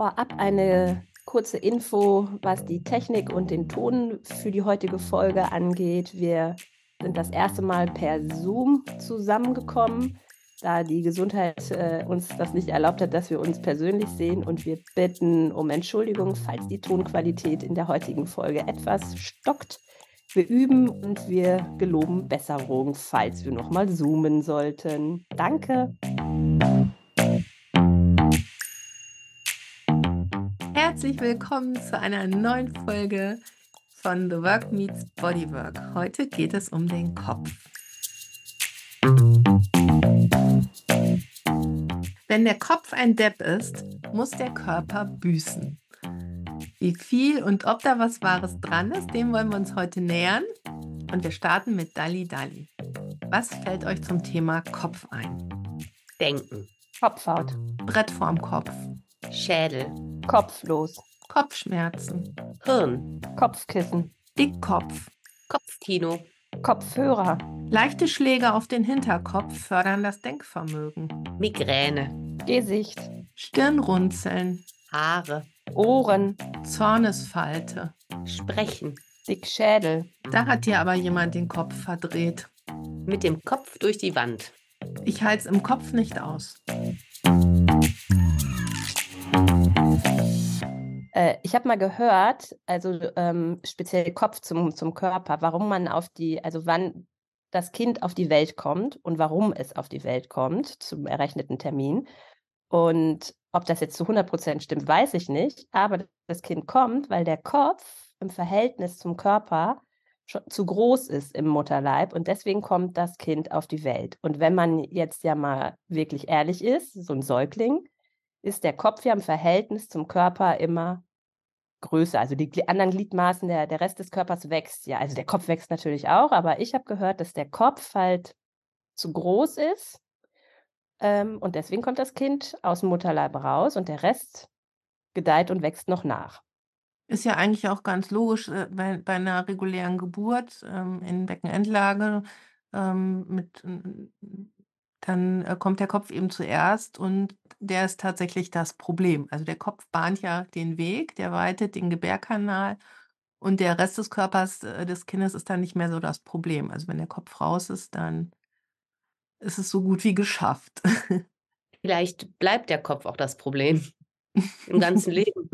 Vorab eine kurze Info, was die Technik und den Ton für die heutige Folge angeht. Wir sind das erste Mal per Zoom zusammengekommen, da die Gesundheit äh, uns das nicht erlaubt hat, dass wir uns persönlich sehen. Und wir bitten um Entschuldigung, falls die Tonqualität in der heutigen Folge etwas stockt. Wir üben und wir geloben Besserung, falls wir nochmal zoomen sollten. Danke. Herzlich willkommen zu einer neuen Folge von The Work Meets Bodywork. Heute geht es um den Kopf. Wenn der Kopf ein Depp ist, muss der Körper büßen. Wie viel und ob da was Wahres dran ist, dem wollen wir uns heute nähern. Und wir starten mit Dalli Dalli. Was fällt euch zum Thema Kopf ein? Denken. Kopfhaut. Brett vorm Kopf. Schädel. Kopflos. Kopfschmerzen. Hirn. Kopfkissen. Dickkopf. Kopfkino. Kopfhörer. Leichte Schläge auf den Hinterkopf fördern das Denkvermögen. Migräne. Gesicht. Stirnrunzeln. Haare. Ohren. Zornesfalte. Sprechen. Dickschädel. Da hat dir aber jemand den Kopf verdreht. Mit dem Kopf durch die Wand. Ich halte es im Kopf nicht aus. Äh, ich habe mal gehört, also ähm, speziell Kopf zum, zum Körper, warum man auf die, also wann das Kind auf die Welt kommt und warum es auf die Welt kommt zum errechneten Termin. Und ob das jetzt zu 100 Prozent stimmt, weiß ich nicht. Aber das Kind kommt, weil der Kopf im Verhältnis zum Körper schon zu groß ist im Mutterleib und deswegen kommt das Kind auf die Welt. Und wenn man jetzt ja mal wirklich ehrlich ist, so ein Säugling, ist der Kopf ja im Verhältnis zum Körper immer größer. Also die anderen Gliedmaßen, der, der Rest des Körpers wächst ja. Also der Kopf wächst natürlich auch, aber ich habe gehört, dass der Kopf halt zu groß ist. Ähm, und deswegen kommt das Kind aus dem Mutterleib raus und der Rest gedeiht und wächst noch nach. Ist ja eigentlich auch ganz logisch äh, bei, bei einer regulären Geburt ähm, in Beckenendlage ähm, mit dann äh, kommt der Kopf eben zuerst und der ist tatsächlich das Problem. Also der Kopf bahnt ja den Weg, der weitet den Gebärkanal und der Rest des Körpers äh, des Kindes ist dann nicht mehr so das Problem. Also wenn der Kopf raus ist, dann ist es so gut wie geschafft. Vielleicht bleibt der Kopf auch das Problem im ganzen Leben.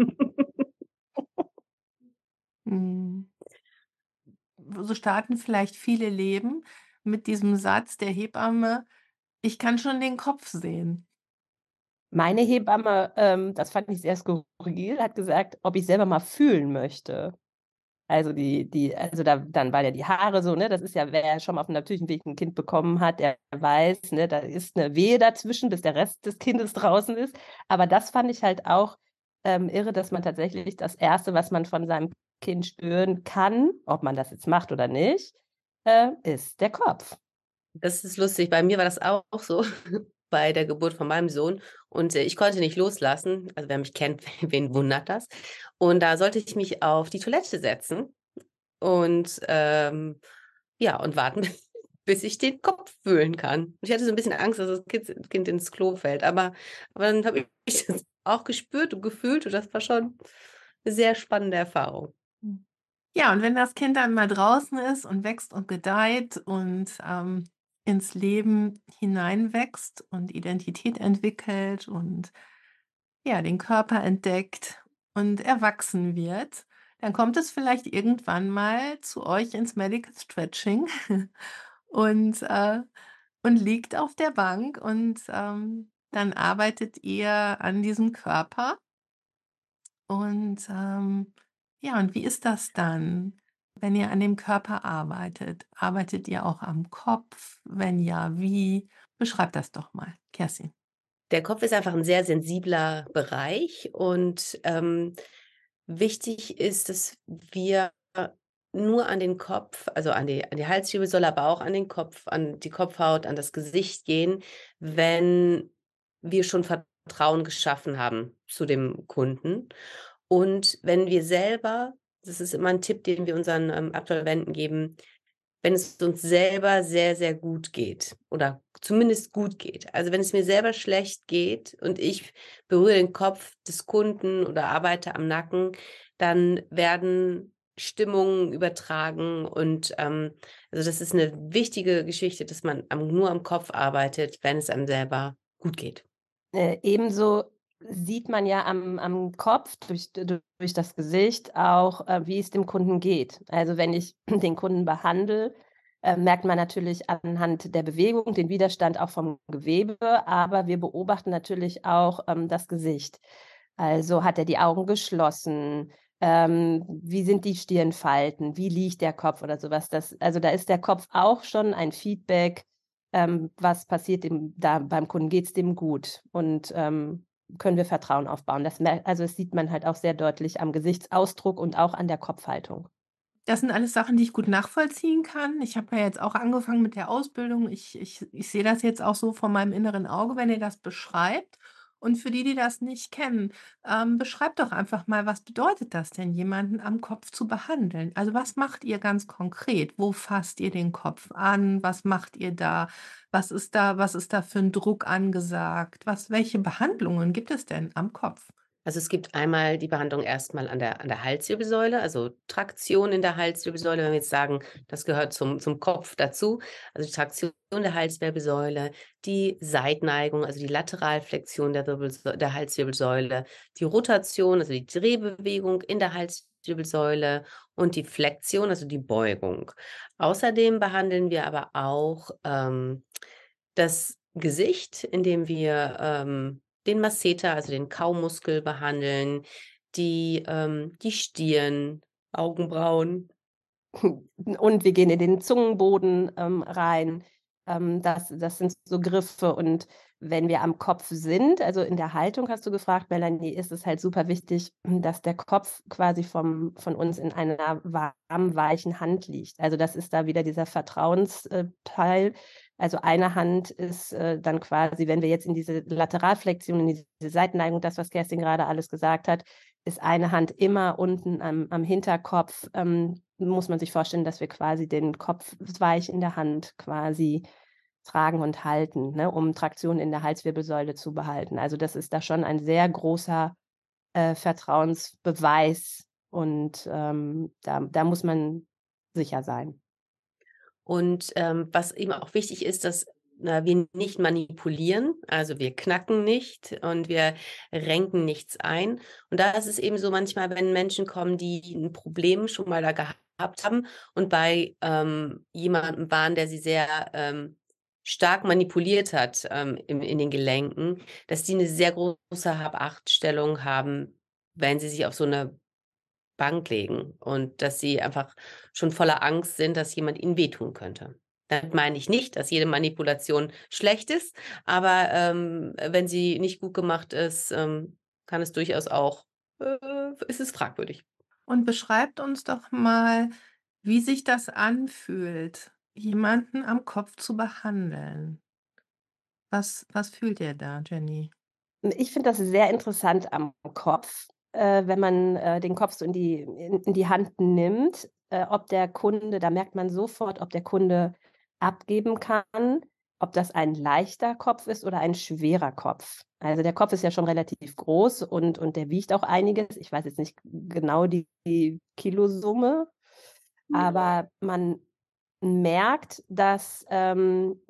So starten vielleicht viele Leben mit diesem Satz der Hebamme, ich kann schon den Kopf sehen. Meine Hebamme, ähm, das fand ich sehr skurril, hat gesagt, ob ich selber mal fühlen möchte. Also die, die, also da, dann war ja die Haare so, ne, das ist ja, wer schon mal auf einem natürlichen Weg ein Kind bekommen hat, der weiß, ne, da ist eine Wehe dazwischen, bis der Rest des Kindes draußen ist. Aber das fand ich halt auch ähm, irre, dass man tatsächlich das Erste, was man von seinem Kind spüren kann, ob man das jetzt macht oder nicht, äh, ist der Kopf. Das ist lustig. Bei mir war das auch so bei der Geburt von meinem Sohn und äh, ich konnte nicht loslassen. Also wer mich kennt, wen wundert das? Und da sollte ich mich auf die Toilette setzen und ähm, ja und warten, bis ich den Kopf fühlen kann. Ich hatte so ein bisschen Angst, dass das Kind, ins Klo fällt, aber, aber dann habe ich das auch gespürt und gefühlt und das war schon eine sehr spannende Erfahrung. Ja, und wenn das Kind dann mal draußen ist und wächst und gedeiht und ähm, ins Leben hineinwächst und Identität entwickelt und ja, den Körper entdeckt und erwachsen wird, dann kommt es vielleicht irgendwann mal zu euch ins Medical Stretching und, äh, und liegt auf der Bank und ähm, dann arbeitet ihr an diesem Körper. Und ähm, ja, und wie ist das dann? Wenn ihr an dem Körper arbeitet, arbeitet ihr auch am Kopf? Wenn ja, wie? Beschreibt das doch mal, Kerstin. Der Kopf ist einfach ein sehr sensibler Bereich und ähm, wichtig ist, dass wir nur an den Kopf, also an die, an die Halswirbelsäule, aber auch an den Kopf, an die Kopfhaut, an das Gesicht gehen, wenn wir schon Vertrauen geschaffen haben zu dem Kunden. Und wenn wir selber das ist immer ein Tipp, den wir unseren ähm, Absolventen geben. wenn es uns selber sehr, sehr gut geht oder zumindest gut geht. Also wenn es mir selber schlecht geht und ich berühre den Kopf des Kunden oder arbeite am Nacken, dann werden Stimmungen übertragen und ähm, also das ist eine wichtige Geschichte, dass man am, nur am Kopf arbeitet, wenn es einem selber gut geht. Äh, ebenso sieht man ja am, am Kopf durch, durch das Gesicht auch, äh, wie es dem Kunden geht. Also wenn ich den Kunden behandle, äh, merkt man natürlich anhand der Bewegung den Widerstand auch vom Gewebe, aber wir beobachten natürlich auch ähm, das Gesicht. Also hat er die Augen geschlossen? Ähm, wie sind die Stirnfalten? Wie liegt der Kopf oder sowas? Das, also da ist der Kopf auch schon ein Feedback, ähm, was passiert dem, da beim Kunden, geht es dem gut? Und ähm, können wir Vertrauen aufbauen. Das, also das sieht man halt auch sehr deutlich am Gesichtsausdruck und auch an der Kopfhaltung. Das sind alles Sachen, die ich gut nachvollziehen kann. Ich habe ja jetzt auch angefangen mit der Ausbildung. Ich, ich, ich sehe das jetzt auch so vor meinem inneren Auge, wenn ihr das beschreibt. Und für die, die das nicht kennen, ähm, beschreibt doch einfach mal, was bedeutet das denn, jemanden am Kopf zu behandeln? Also was macht ihr ganz konkret? Wo fasst ihr den Kopf an? Was macht ihr da? Was ist da, was ist da für ein Druck angesagt? Was, welche Behandlungen gibt es denn am Kopf? Also es gibt einmal die Behandlung erstmal an der, an der Halswirbelsäule, also Traktion in der Halswirbelsäule, wenn wir jetzt sagen, das gehört zum, zum Kopf dazu. Also die Traktion der Halswirbelsäule, die Seitneigung, also die Lateralflexion der, der Halswirbelsäule, die Rotation, also die Drehbewegung in der Halswirbelsäule und die Flexion, also die Beugung. Außerdem behandeln wir aber auch ähm, das Gesicht, indem wir ähm, den Masseter, also den Kaumuskel behandeln, die, ähm, die Stirn, Augenbrauen. Und wir gehen in den Zungenboden ähm, rein. Ähm, das, das sind so Griffe. Und wenn wir am Kopf sind, also in der Haltung hast du gefragt, Melanie, ist es halt super wichtig, dass der Kopf quasi vom, von uns in einer warmen, weichen Hand liegt. Also das ist da wieder dieser Vertrauensteil. Also eine Hand ist äh, dann quasi, wenn wir jetzt in diese Lateralflexion, in diese Seitenneigung, das, was Kerstin gerade alles gesagt hat, ist eine Hand immer unten am, am Hinterkopf. Ähm, muss man sich vorstellen, dass wir quasi den Kopf weich in der Hand quasi tragen und halten, ne, um Traktion in der Halswirbelsäule zu behalten. Also das ist da schon ein sehr großer äh, Vertrauensbeweis und ähm, da, da muss man sicher sein. Und ähm, was eben auch wichtig ist, dass na, wir nicht manipulieren, also wir knacken nicht und wir renken nichts ein. Und da ist es eben so manchmal, wenn Menschen kommen, die ein Problem schon mal da gehabt haben und bei ähm, jemandem waren, der sie sehr ähm, stark manipuliert hat ähm, in, in den Gelenken, dass die eine sehr große Hab-Acht-Stellung haben, wenn sie sich auf so eine Bank legen und dass sie einfach schon voller Angst sind, dass jemand ihnen wehtun könnte. Damit meine ich nicht, dass jede Manipulation schlecht ist, aber ähm, wenn sie nicht gut gemacht ist, ähm, kann es durchaus auch, äh, ist es fragwürdig. Und beschreibt uns doch mal, wie sich das anfühlt, jemanden am Kopf zu behandeln. Was, was fühlt ihr da, Jenny? Ich finde das sehr interessant am Kopf, äh, wenn man äh, den Kopf so in die, in, in die Hand nimmt, äh, ob der Kunde, da merkt man sofort, ob der Kunde abgeben kann, ob das ein leichter Kopf ist oder ein schwerer Kopf. Also der Kopf ist ja schon relativ groß und, und der wiegt auch einiges. Ich weiß jetzt nicht genau die, die Kilosumme, aber man merkt, dass ähm,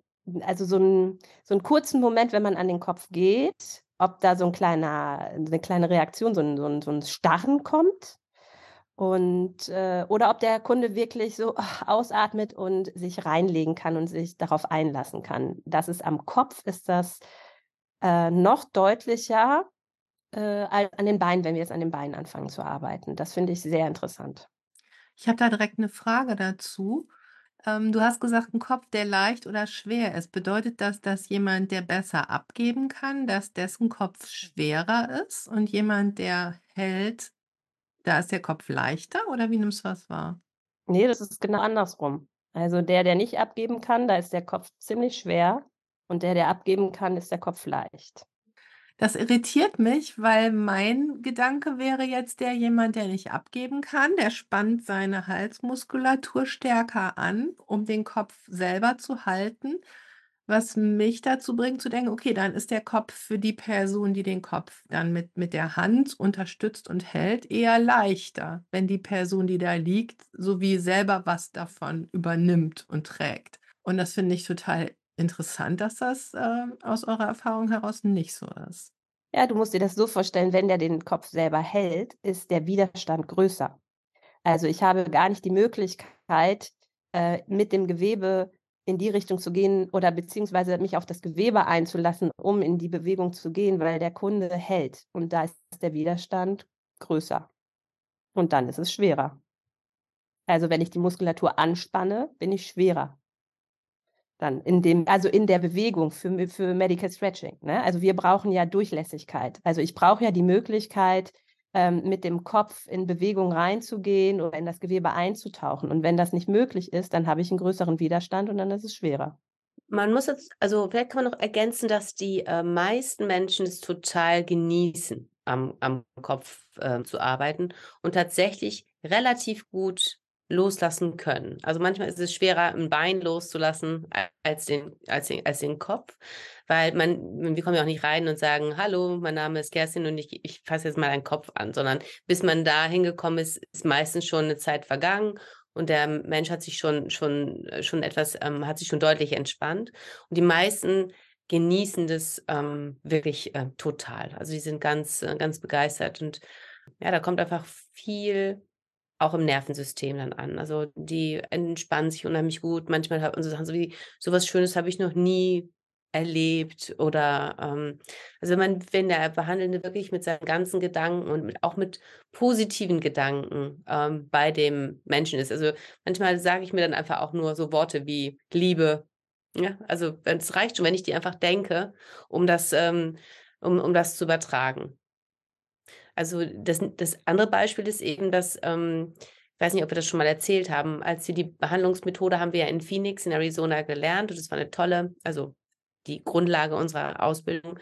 also so, ein, so einen kurzen Moment, wenn man an den Kopf geht, ob da so ein kleiner, eine kleine Reaktion, so ein, so ein, so ein Starren kommt. Und äh, oder ob der Kunde wirklich so ausatmet und sich reinlegen kann und sich darauf einlassen kann. Das ist am Kopf, ist das äh, noch deutlicher äh, an den Beinen, wenn wir jetzt an den Beinen anfangen zu arbeiten. Das finde ich sehr interessant. Ich habe da direkt eine Frage dazu. Ähm, du hast gesagt, ein Kopf, der leicht oder schwer ist. Bedeutet das, dass jemand, der besser abgeben kann, dass dessen Kopf schwerer ist und jemand, der hält, da ist der Kopf leichter oder wie nimmst du das wahr? Nee, das ist genau andersrum. Also der, der nicht abgeben kann, da ist der Kopf ziemlich schwer und der, der abgeben kann, ist der Kopf leicht. Das irritiert mich, weil mein Gedanke wäre jetzt der jemand, der nicht abgeben kann, der spannt seine Halsmuskulatur stärker an, um den Kopf selber zu halten, was mich dazu bringt zu denken: „Okay, dann ist der Kopf für die Person, die den Kopf dann mit mit der Hand unterstützt und hält, eher leichter, wenn die Person, die da liegt, so wie selber was davon übernimmt und trägt.“ Und das finde ich total interessant, dass das, äh, aus eurer Erfahrung heraus nicht so ist. Ja, du musst dir das so vorstellen, wenn der den Kopf selber hält, ist der Widerstand größer. Also, ich habe gar nicht die Möglichkeit, äh, mit dem Gewebe in die Richtung zu gehen oder beziehungsweise mich auf das Gewebe einzulassen, um in die Bewegung zu gehen, weil der Kunde hält und da ist der Widerstand größer. Und dann ist es schwerer. Also, wenn ich die Muskulatur anspanne, bin ich schwerer. Dann in dem also in der Bewegung für für Medical Stretching, ne? Also, wir brauchen ja Durchlässigkeit. Also, ich brauche ja die Möglichkeit, ähm, mit dem Kopf in Bewegung reinzugehen oder in das Gewebe einzutauchen. Und wenn das nicht möglich ist, dann habe ich einen größeren Widerstand und dann ist es schwerer. Man muss jetzt also, vielleicht kann man noch ergänzen, dass die, äh, meisten Menschen es total genießen, am am Kopf, äh, zu arbeiten und tatsächlich relativ gut loslassen können. Also, manchmal ist es schwerer, ein Bein loszulassen als den als den als den Kopf, weil man wir kommen ja auch nicht rein und sagen: „Hallo, mein Name ist Kerstin und ich ich fasse jetzt mal deinen Kopf an“, sondern bis man da hingekommen ist, ist meistens schon eine Zeit vergangen und der Mensch hat sich schon schon äh, schon etwas ähm, hat sich schon deutlich entspannt. Und die meisten genießen das, ähm, wirklich, äh, total. Also, die sind ganz äh, ganz begeistert und ja, da kommt einfach viel auch im Nervensystem dann an. Also, die entspannen sich unheimlich gut. Manchmal hat man so Sachen so wie: „So was Schönes habe ich noch nie erlebt“ oder, ähm also, wenn man wenn der Behandelnde wirklich mit seinen ganzen Gedanken und mit auch mit positiven Gedanken, ähm, bei dem Menschen ist. Also, manchmal sage ich mir dann einfach auch nur so Worte wie Liebe, ja? Also, es reicht schon, wenn ich die einfach denke, um das, ähm um um das zu übertragen. Also, das das andere Beispiel ist eben, dass, ähm ich weiß nicht, ob wir das schon mal erzählt haben, als wir die Behandlungsmethode haben wir ja in Phoenix in Arizona gelernt und das war eine tolle also, die Grundlage unserer Ausbildung.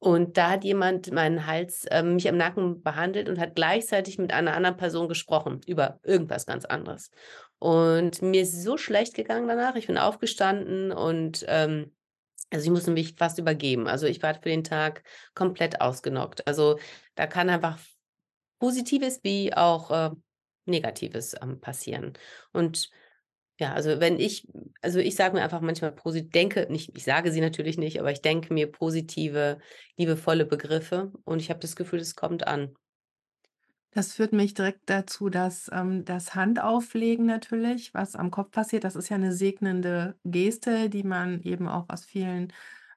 Und da hat jemand meinen Hals ähm, mich am Nacken behandelt und hat gleichzeitig mit einer anderen Person gesprochen über irgendwas ganz anderes. Und mir ist so schlecht gegangen danach. Ich bin aufgestanden und, ähm also, ich musste mich fast übergeben. Also, ich war für den Tag komplett ausgenockt. Also, da kann einfach Positives wie auch, äh, Negatives, ähm, passieren. Und ja, also, wenn ich also, ich sage mir einfach manchmal posi denke nicht ich sage sie natürlich nicht, aber ich denke mir positive, liebevolle Begriffe und ich habe das Gefühl, es kommt an. Das führt mich direkt dazu, dass, ähm, das Handauflegen natürlich, was am Kopf passiert, das ist ja eine segnende Geste, die man eben auch aus vielen,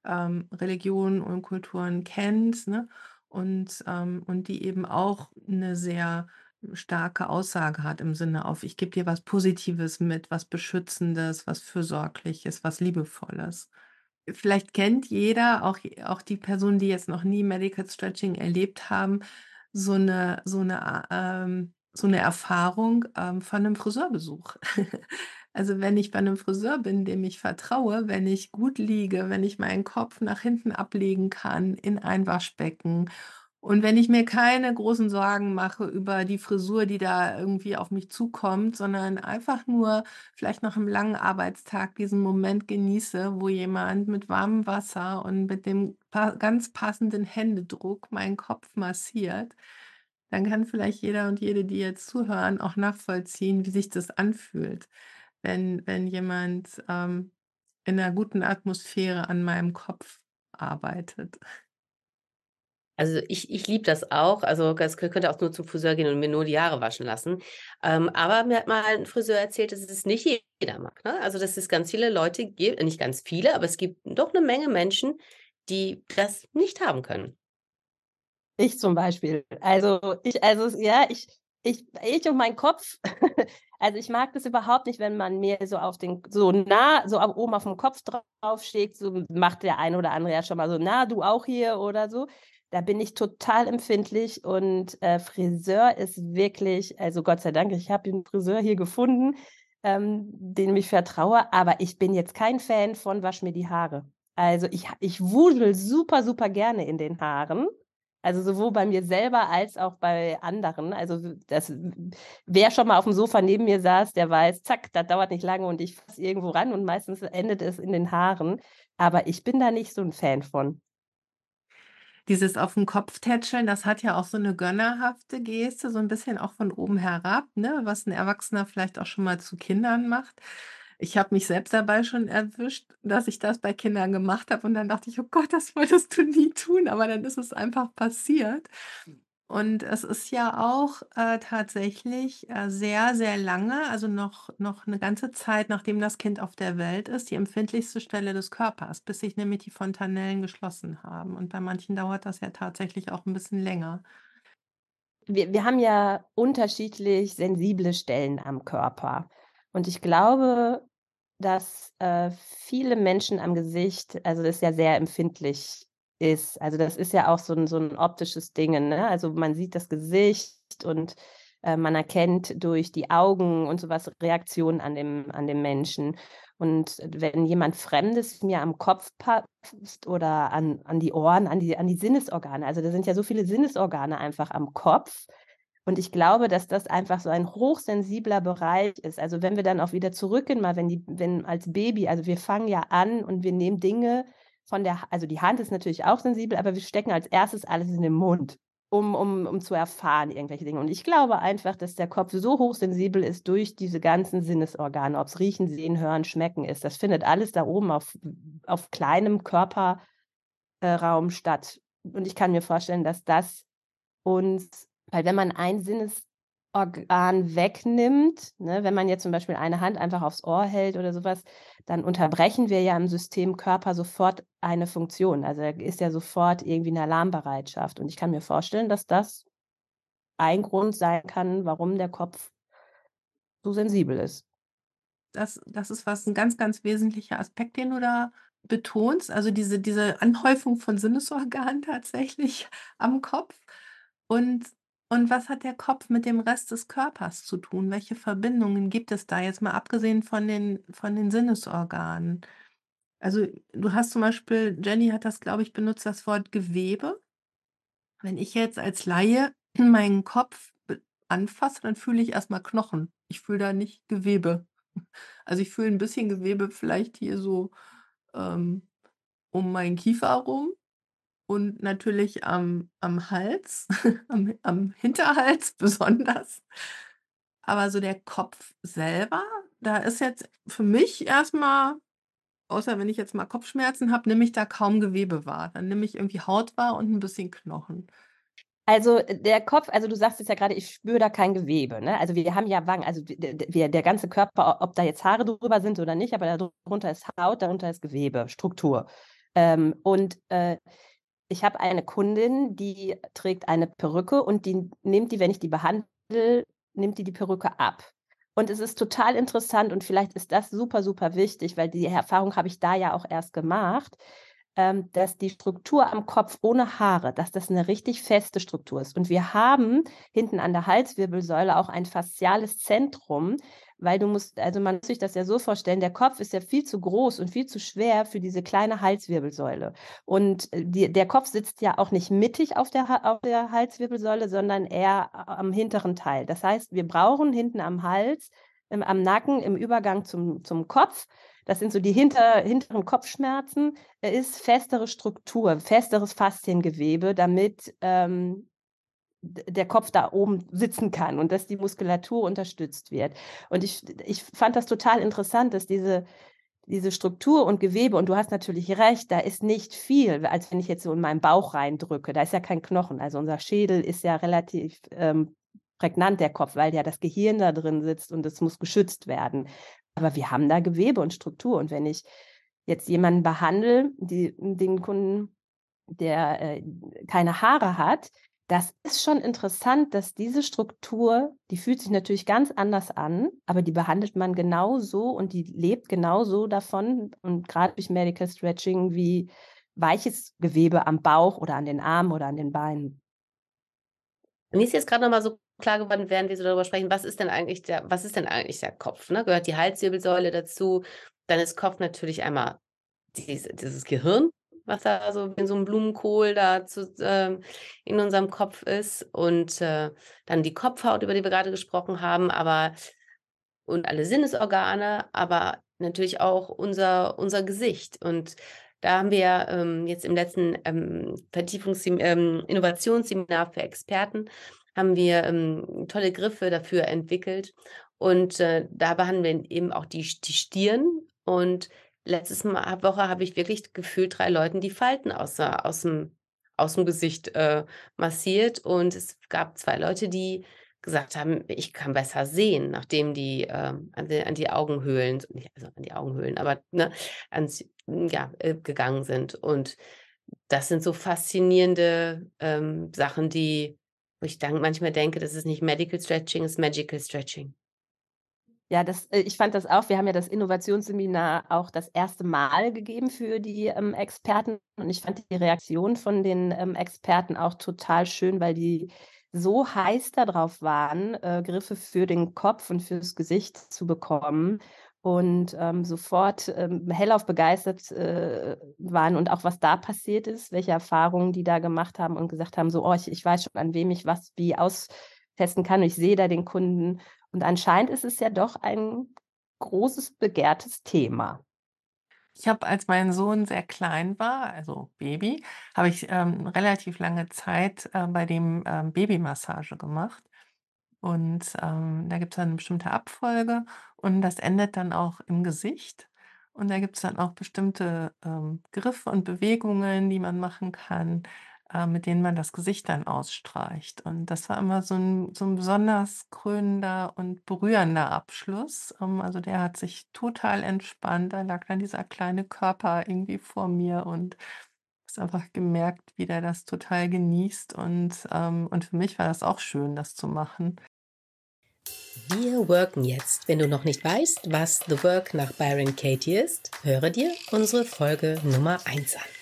ähm, Religionen und Kulturen kennt, ne? Und, ähm und die eben auch eine sehr starke Aussage hat im Sinne auf: „Ich gebe dir was Positives mit, was Beschützendes, was Fürsorgliches, was Liebevolles.“ Vielleicht kennt jeder, auch auch die Personen, die jetzt noch nie Medical Stretching erlebt haben, so eine so eine a ähm, so eine Erfahrung, ähm, von einem Friseurbesuch. Also, wenn ich bei einem Friseur bin, dem ich vertraue, wenn ich gut liege, wenn ich meinen Kopf nach hinten ablegen kann in ein Waschbecken und wenn ich mir keine großen Sorgen mache über die Frisur, die da irgendwie auf mich zukommt, sondern einfach nur vielleicht nach einem langen Arbeitstag diesen Moment genieße, wo jemand mit warmem Wasser und mit dem ganz passenden Händedruck meinen Kopf massiert, dann kann vielleicht jeder und jede, die jetzt zuhören, auch nachvollziehen, wie sich das anfühlt, wenn wenn jemand, ähm, in einer guten Atmosphäre an meinem Kopf arbeitet. Also, ich ich liebe das auch. Also, kö könnte auch nur zum Friseur gehen und mir nur die Haare waschen lassen. Ähm, aber mir hat mal ein Friseur erzählt, dass es nicht jeder mag, ne? Also, dass es ganz viele Leute gibt nicht ganz viele, aber es gibt doch eine Menge Menschen, die das nicht haben können. Ich zum Beispiel. Also, ich also, ja, ich ich ich und mein Kopf also, ich mag das überhaupt nicht, wenn man mir so auf den so nah so oben auf dem Kopf draufschlägt, so macht der eine oder andere ja schon mal so: „Na, du auch hier?“ oder so. Da bin ich total empfindlich und, äh, Friseur ist wirklich also, Gott sei Dank, ich habe 'n Friseur hier gefunden, ähm, dem ich vertraue, aber ich bin jetzt kein Fan von: „Wasch mir die Haare.“ Also ich, ich wudel super, super gerne in den Haaren. Also sowohl bei mir selber als auch bei anderen. Also das, wer schon mal auf dem Sofa neben mir saß, der weiß, zack, das dauert nicht lange und ich fasse irgendwo ran und meistens endet es in den Haaren. Aber ich bin da nicht so ein Fan von. Dieses auf den Kopf tätscheln, das hat ja auch so eine gönnerhafte Geste, so ein bisschen auch von oben herab, ne, was ein Erwachsener vielleicht auch schon mal zu Kindern macht. Ich habe mich selbst dabei schon erwischt, dass ich das bei Kindern gemacht habe und dann dachte ich: „Oh Gott, das wolltest du nie tun“, aber dann ist es einfach passiert. Und es ist ja auch, äh, tatsächlich, äh, sehr, sehr lange, also noch noch 'ne ganze Zeit, nachdem das Kind auf der Welt ist, die empfindlichste Stelle des Körpers, bis sich nämlich die Fontanellen geschlossen haben. Und bei manchen dauert das ja tatsächlich auch ein bisschen länger. Wir wir haben ja unterschiedlich sensible Stellen am Körper. Und ich glaube, dass, äh, viele Menschen am Gesicht also, das ja sehr empfindlich ist. Also, das ist ja auch so ein so 'n optisches Ding, ne? Also, man sieht das Gesicht und, äh, man erkennt durch die Augen und sowas Reaktionen an dem an dem Menschen. Und wenn jemand Fremdes mir am Kopf passt oder an an die Ohren, an die an die Sinnesorgane also, da sind ja so viele Sinnesorgane einfach am Kopf, und ich glaube, dass das einfach so ein hochsensibler Bereich ist. Also, wenn wir dann auch wieder zurückgehen, mal wenn die wenn als Baby also, wir fangen ja an und wir nehmen Dinge von der also, die Hand ist natürlich auch sensibel, aber wir stecken als erstes alles in den Mund, um um um zu erfahren irgendwelche Dinge. Und ich glaube einfach, dass der Kopf so hochsensibel ist durch diese ganzen Sinnesorgane, ob's Riechen, Sehen, Hören, Schmecken ist. Das findet alles da oben auf auf kleinem Körperraum Raum statt. Und ich kann mir vorstellen, dass das uns weil wenn man ein Sinnesorgan wegnimmt, ne, wenn man jetzt zum Beispiel eine Hand einfach aufs Ohr hält oder sowas, dann unterbrechen wir ja im System Körper sofort eine Funktion. Also, ist ja sofort irgendwie eine Alarmbereitschaft. Und ich kann mir vorstellen, dass das ein Grund sein kann, warum der Kopf so sensibel ist. Das das ist was ein ganz, ganz wesentlicher Aspekt, den du da betonst, also diese diese Anhäufung von Sinnesorganen tatsächlich am Kopf. Und Und was hat der Kopf mit dem Rest des Körpers zu tun? Welche Verbindungen gibt es da jetzt mal abgesehen von den von den Sinnesorganen? Also, du hast zum Beispiel Jenny hat das, glaube ich, benutzt, das Wort Gewebe. Wenn ich jetzt als Laie meinen Kopf anfasse, dann fühle ich erst mal Knochen. Ich fühle da nicht Gewebe. Also, ich fühle ein bisschen Gewebe vielleicht hier so, ähm, um meinen Kiefer rum. Und natürlich am am Hals, am am Hinterhals besonders. Aber so der Kopf selber, da ist jetzt für mich erstmal, außer wenn ich jetzt mal Kopfschmerzen habe, nehme ich da kaum Gewebe wahr. Dann nehme ich irgendwie Haut wahr und ein bisschen Knochen. Also, äh, der Kopf also, du sagst es ja gerade, ich spüre da kein Gewebe, ne? Also, wir haben ja Wangen, also, wir der ganze Körper, ob da jetzt Haare drüber sind oder nicht, aber darunter ist Haut, darunter ist Gewebe, Struktur. Ähm, und, äh ich habe eine Kundin, die trägt eine Perücke und die nimmt die, wenn ich die behandle, nimmt die die Perücke ab. Und es ist total interessant und vielleicht ist das super, super wichtig, weil die Erfahrung habe ich da ja auch erst gemacht, ähm, dass die Struktur am Kopf ohne Haare, dass das eine richtig feste Struktur ist. Und wir haben hinten an der Halswirbelsäule auch ein fasziales Zentrum, weil du musst, also man muss sich das ja so vorstellen, der Kopf ist ja viel zu groß und viel zu schwer für diese kleine Halswirbelsäule. Und äh, die, der Kopf sitzt ja auch nicht mittig auf der, auf der Halswirbelsäule, sondern eher am hinteren Teil. Das heißt, wir brauchen hinten am Hals, im, am Nacken, im Übergang zum, zum Kopf, das sind so die hinter, hinteren Kopfschmerzen, ist festere Struktur, festeres Fasziengewebe, damit ähm, der Kopf da oben sitzen kann und dass die Muskulatur unterstützt wird. Und ich, ich fand das total interessant, dass diese, diese Struktur und Gewebe, und du hast natürlich recht, da ist nicht viel, als wenn ich jetzt so in meinen Bauch reindrücke. Da ist ja kein Knochen. Also unser Schädel ist ja relativ ähm, prägnant, der Kopf, weil ja das Gehirn da drin sitzt und es muss geschützt werden. Aber wir haben da Gewebe und Struktur. Und wenn ich jetzt jemanden behandle, die, den Kunden, der äh, keine Haare hat, das ist schon interessant, dass diese Struktur, die fühlt sich natürlich ganz anders an, aber die behandelt man genauso und die lebt genauso davon und gerade durch Medical Stretching wie weiches Gewebe am Bauch oder an den Armen oder an den Beinen. Mir ist jetzt gerade noch mal so klar geworden, während wir so darüber sprechen, was ist denn eigentlich der, was ist denn eigentlich der Kopf? Ne? Gehört die Halswirbelsäule dazu? Dann ist Kopf natürlich einmal dieses, dieses Gehirn, was da so in so einem Blumenkohl da zu, äh, in unserem Kopf ist und äh, dann die Kopfhaut, über die wir gerade gesprochen haben, aber und alle Sinnesorgane, aber natürlich auch unser, unser Gesicht. Und da haben wir ähm, jetzt im letzten ähm, ähm, Innovationsseminar für Experten haben wir ähm, tolle Griffe dafür entwickelt. Und äh, da behandeln wir eben auch die, die Stirn. Und letztes Mal, Woche habe ich wirklich gefühlt drei Leuten die Falten aus, aus, dem, aus dem Gesicht äh, massiert. Und es gab zwei Leute, die gesagt haben, ich kann besser sehen, nachdem die, äh, an, die an die Augenhöhlen, also an die Augenhöhlen, aber ne, ans, ja, äh, gegangen sind. Und das sind so faszinierende ähm, Sachen, die, wo ich dann manchmal denke, das ist nicht Medical Stretching, es ist Magical Stretching. Ja, das, äh, ich fand das auch. Wir haben ja das Innovationsseminar auch das erste Mal gegeben für die ähm, Experten. Und ich fand die Reaktion von den ähm, Experten auch total schön, weil die so heiß darauf waren, äh, Griffe für den Kopf und fürs Gesicht zu bekommen und ähm, sofort ähm, hellauf begeistert äh, waren und auch was da passiert ist, welche Erfahrungen die da gemacht haben und gesagt haben, so, oh, ich, ich weiß schon, an wem ich was wie austesten kann. Ich sehe da den Kunden. Und anscheinend ist es ja doch ein großes, begehrtes Thema. Ich habe, als mein Sohn sehr klein war, also Baby, habe ich ähm, relativ lange Zeit äh, bei dem ähm, Babymassage gemacht. Und ähm, da gibt es eine bestimmte Abfolge und das endet dann auch im Gesicht. Und da gibt es dann auch bestimmte ähm, Griffe und Bewegungen, die man machen kann, äh, mit denen man das Gesicht dann ausstreicht. Und das war immer so ein, so ein besonders krönender und berührender Abschluss. Ähm, also der hat sich total entspannt. Da lag dann dieser kleine Körper irgendwie vor mir und einfach gemerkt, wie der das total genießt. Und, ähm, und für mich war das auch schön, das zu machen. Wir worken jetzt. Wenn du noch nicht weißt, was The Work nach Byron Katie ist, höre dir unsere Folge Nummer 1 an.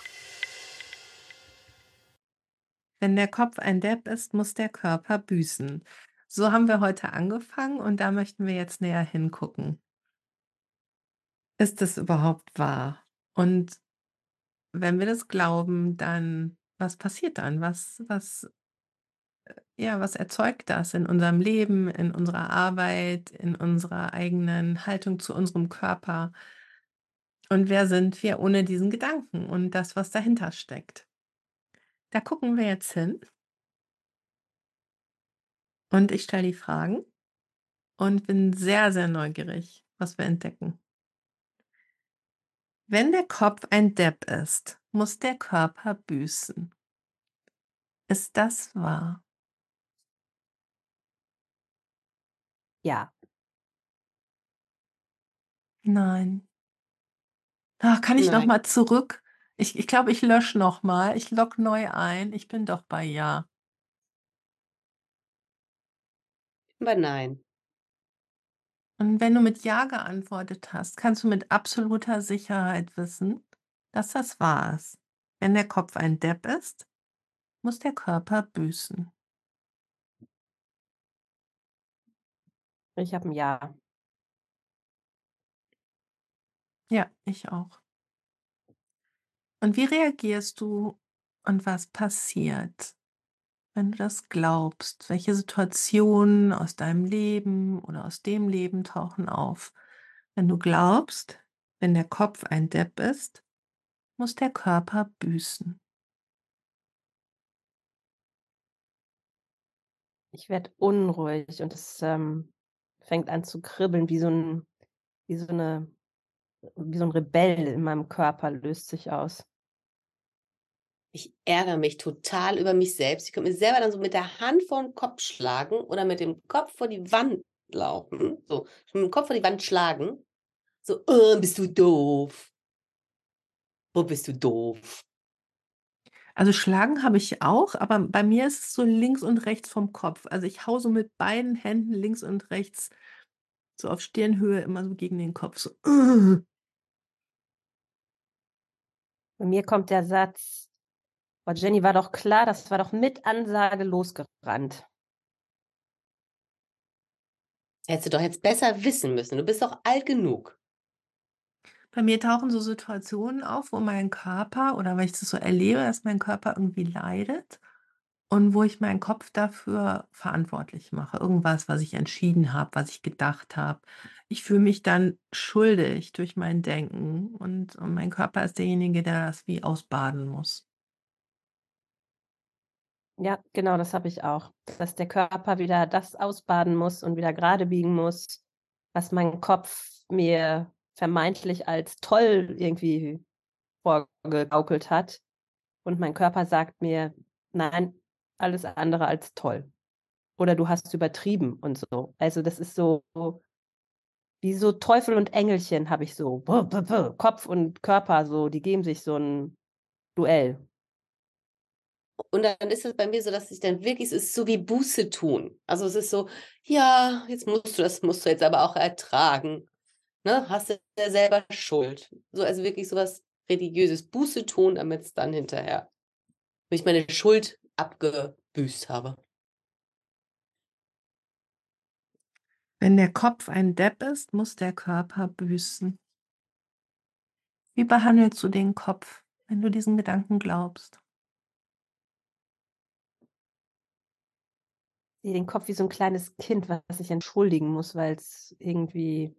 Wenn der Kopf ein Depp ist, muss der Körper büßen. So haben wir heute angefangen und da möchten wir jetzt näher hingucken. Ist das überhaupt wahr? Und wenn wir das glauben, dann was passiert dann? Was, was, äh, ja, was erzeugt das in unserem Leben, in unserer Arbeit, in unserer eigenen Haltung zu unserem Körper? Und wer sind wir ohne diesen Gedanken und das, was dahinter steckt? Da gucken wir jetzt hin. Und ich stelle die Fragen und bin sehr, sehr neugierig, was wir entdecken. Wenn der Kopf ein Depp ist, muss der Körper büßen. Ist das wahr? Ja. Nein. Ach, kann ich noch mal zurück? Ich ich glaube, ich lösche noch mal. Ich logge neu ein. Ich bin doch bei Ja. Aber nein. Und wenn du mit Ja geantwortet hast, kannst du mit absoluter Sicherheit wissen, dass das wahr ist. Wenn der Kopf ein Depp ist, muss der Körper büßen. Ich habe ein Ja. Ja, ich auch. Und wie reagierst du und was passiert, wenn du das glaubst? Welche Situationen aus deinem Leben oder aus dem Leben tauchen auf? Wenn du glaubst, wenn der Kopf ein Depp ist, muss der Körper büßen. Ich werde unruhig und es ähm, fängt an zu kribbeln, wie so, ein, wie, so eine, wie so ein Rebell in meinem Körper löst sich aus. Ich ärgere mich total über mich selbst. Ich könnte mir selber dann so mit der Hand vor den Kopf schlagen oder mit dem Kopf vor die Wand laufen. So, mit dem Kopf vor die Wand schlagen. So, oh, bist du doof. Wo bist du doof? Also schlagen habe ich auch, aber bei mir ist es so links und rechts vom Kopf. Also ich hau so mit beiden Händen links und rechts so auf Stirnhöhe immer so gegen den Kopf. So. Bei mir kommt der Satz, Oh, Jenny, war doch klar, das war doch mit Ansage losgerannt. Hättest du doch jetzt besser wissen müssen. Du bist doch alt genug. Bei mir tauchen so Situationen auf, wo mein Körper oder weil ich das so erlebe, dass mein Körper irgendwie leidet und wo ich meinen Kopf dafür verantwortlich mache. Irgendwas, was ich entschieden habe, was ich gedacht habe. Ich fühle mich dann schuldig durch mein Denken und und mein Körper ist derjenige, der das wie ausbaden muss. Ja, genau, das habe ich auch, dass der Körper wieder das ausbaden muss und wieder gerade biegen muss, was mein Kopf mir vermeintlich als toll irgendwie vorgegaukelt hat. Und mein Körper sagt mir: „Nein, alles andere als toll.“ Oder: „Du hast übertrieben“ und so. Also, das ist so wie so Teufel und Engelchen habe ich so Kopf und Körper so, die geben sich so 'n Duell. Und dann ist es bei mir so, dass ich dann wirklich es ist so wie Buße tun. Also, es ist so: „Ja, jetzt musst du das musst du jetzt aber auch ertragen, ne? Hast du ja selber Schuld.“ So, also wirklich so was Religiöses, Buße tun, damit's dann hinterher wenn ich meine Schuld abgebüßt habe. Wenn der Kopf ein Depp ist, muss der Körper büßen. Wie behandelst du den Kopf, wenn du diesen Gedanken glaubst? Den Kopf wie so 'n kleines Kind, was sich entschuldigen muss, weil's irgendwie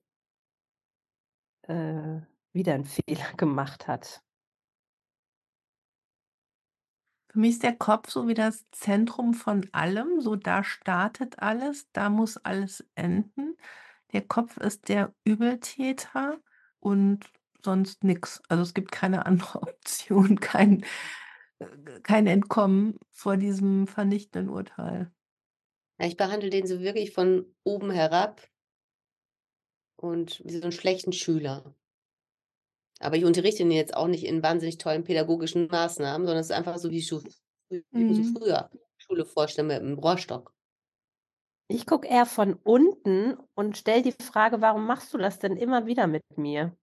äh, wieder 'n Fehler gemacht hat. Für mich ist der Kopf so wie das Zentrum von allem, so da startet alles, da muss alles enden. Der Kopf ist der Übeltäter und sonst nix. Also, es gibt keine andere Option, kein äh, kein Entkommen vor diesem vernichtenden Urteil. Ich behandle den so wirklich von oben herab und wie so 'n schlechten Schüler. Aber ich unterrichte ihn jetzt auch nicht in wahnsinnig tollen pädagogischen Maßnahmen, sondern es ist einfach so wie ich mir so Mhm. früher Schule vorstelle mit 'm Rohrstock. Ich gucke eher von unten und stelle die Frage: „Warum machst du das denn immer wieder mit mir?“